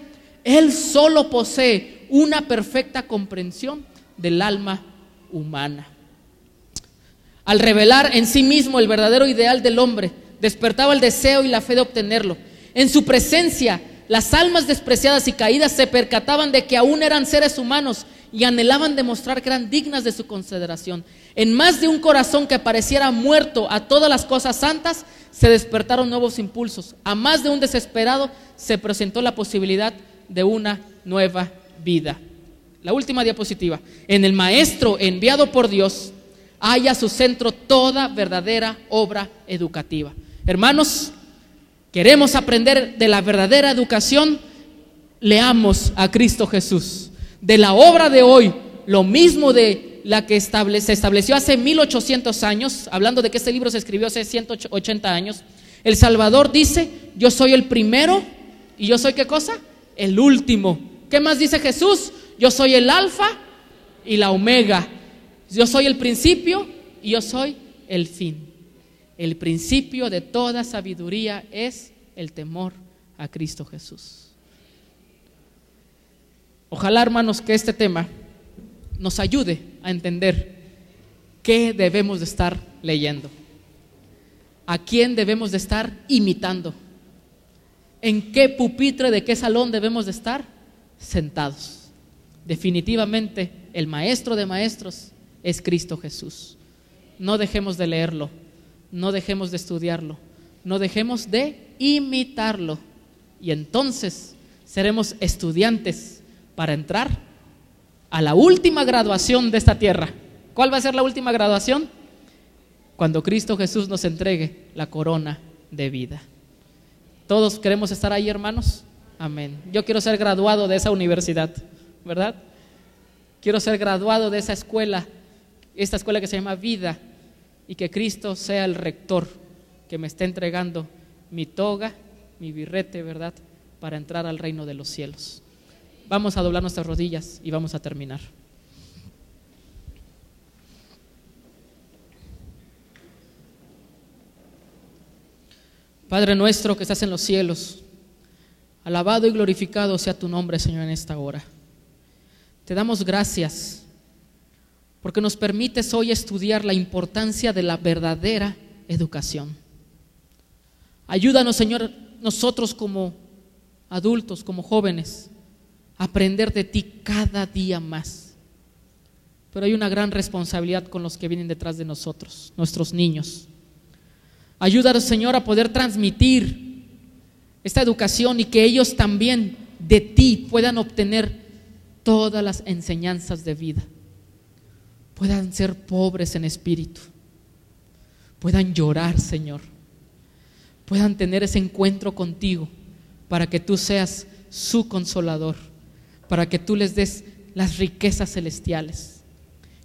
Él solo posee una perfecta comprensión del alma humana. Al revelar en sí mismo el verdadero ideal del hombre, despertaba el deseo y la fe de obtenerlo. En su presencia, las almas despreciadas y caídas se percataban de que aún eran seres humanos y anhelaban demostrar que eran dignas de su consideración. En más de un corazón que pareciera muerto a todas las cosas santas, se despertaron nuevos impulsos. A más de un desesperado se presentó la posibilidad de una nueva vida. La última diapositiva. En el Maestro enviado por Dios, haya su centro toda verdadera obra educativa. Hermanos, queremos aprender de la verdadera educación, leamos a Cristo Jesús. De la obra de hoy, lo mismo de la que se estableció hace 1800 años, hablando de que este libro se escribió hace 180 años, el Salvador dice, yo soy el primero y yo soy qué cosa? El último. ¿Qué más dice Jesús? Yo soy el alfa y la omega. Yo soy el principio y yo soy el fin. El principio de toda sabiduría es el temor a Cristo Jesús. Ojalá, hermanos, que este tema nos ayude a entender qué debemos de estar leyendo, a quién debemos de estar imitando, en qué pupitre de qué salón debemos de estar sentados. Definitivamente, el maestro de maestros es Cristo Jesús. No dejemos de leerlo no dejemos de estudiarlo, no dejemos de imitarlo. Y entonces seremos estudiantes para entrar a la última graduación de esta tierra. ¿Cuál va a ser la última graduación? Cuando Cristo Jesús nos entregue la corona de vida. ¿Todos queremos estar ahí, hermanos? Amén. Yo quiero ser graduado de esa universidad, ¿verdad? Quiero ser graduado de esa escuela, esta escuela que se llama vida, y que Cristo sea el rector que me esté entregando mi toga, mi birrete, ¿verdad?, para entrar al reino de los cielos. Vamos a doblar nuestras rodillas y vamos a terminar. Padre nuestro que estás en los cielos, alabado y glorificado sea tu nombre, Señor, en esta hora. Te damos gracias porque nos permites hoy estudiar la importancia de la verdadera educación. Ayúdanos, Señor, nosotros como adultos, como jóvenes, a aprender de ti cada día más. Pero hay una gran responsabilidad con los que vienen detrás de nosotros, nuestros niños. Ayúdanos, Señor, a poder transmitir esta educación y que ellos también de ti puedan obtener todas las enseñanzas de vida. Puedan ser pobres en espíritu. Puedan llorar, Señor. Puedan tener ese encuentro contigo para que tú seas su consolador, para que tú les des las riquezas celestiales.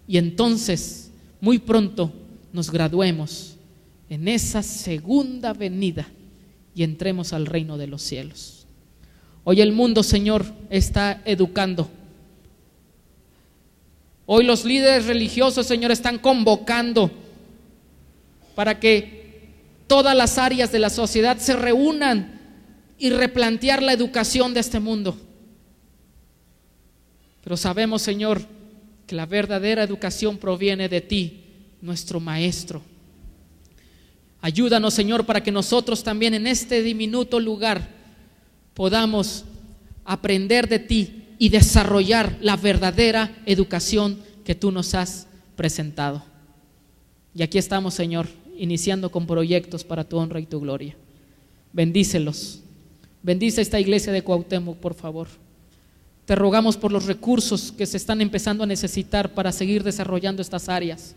Y entonces, muy pronto, nos graduemos en esa segunda venida y entremos al reino de los cielos. Hoy el mundo, Señor, está educando. Hoy los líderes religiosos, Señor, están convocando para que todas las áreas de la sociedad se reúnan y replantear la educación de este mundo. Pero sabemos, Señor, que la verdadera educación proviene de ti, nuestro Maestro Ayúdanos, Señor, para que nosotros también en este diminuto lugar podamos aprender de ti y desarrollar la verdadera educación que tú nos has presentado. Y aquí estamos, Señor, iniciando con proyectos para tu honra y tu gloria. Bendícelos. Bendice esta iglesia de Cuauhtémoc, por favor. Te rogamos por los recursos que se están empezando a necesitar para seguir desarrollando estas áreas.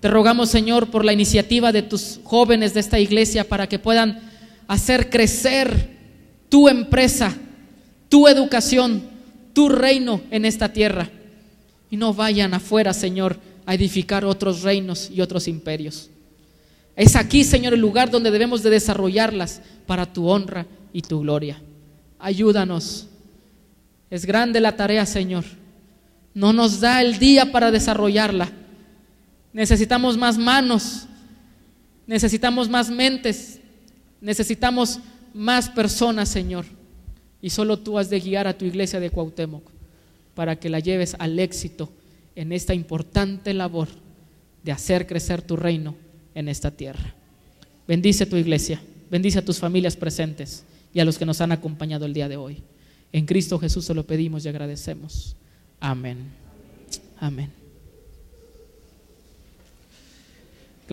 Te rogamos, Señor, por la iniciativa de tus jóvenes de esta iglesia para que puedan hacer crecer tu empresa, tu educación, tu reino en esta tierra. Y no vayan afuera, Señor, a edificar otros reinos y otros imperios. Es aquí, Señor, el lugar donde debemos de desarrollarlas para tu honra y tu gloria. Ayúdanos. Es grande la tarea, Señor. No nos da el día para desarrollarla Necesitamos más manos, necesitamos más mentes, necesitamos más personas, Señor. Y solo tú has de guiar a tu iglesia de Cuauhtémoc para que la lleves al éxito en esta importante labor de hacer crecer tu reino en esta tierra. Bendice tu iglesia, bendice a tus familias presentes y a los que nos han acompañado el día de hoy. En Cristo Jesús se lo pedimos y agradecemos. Amén. Amén.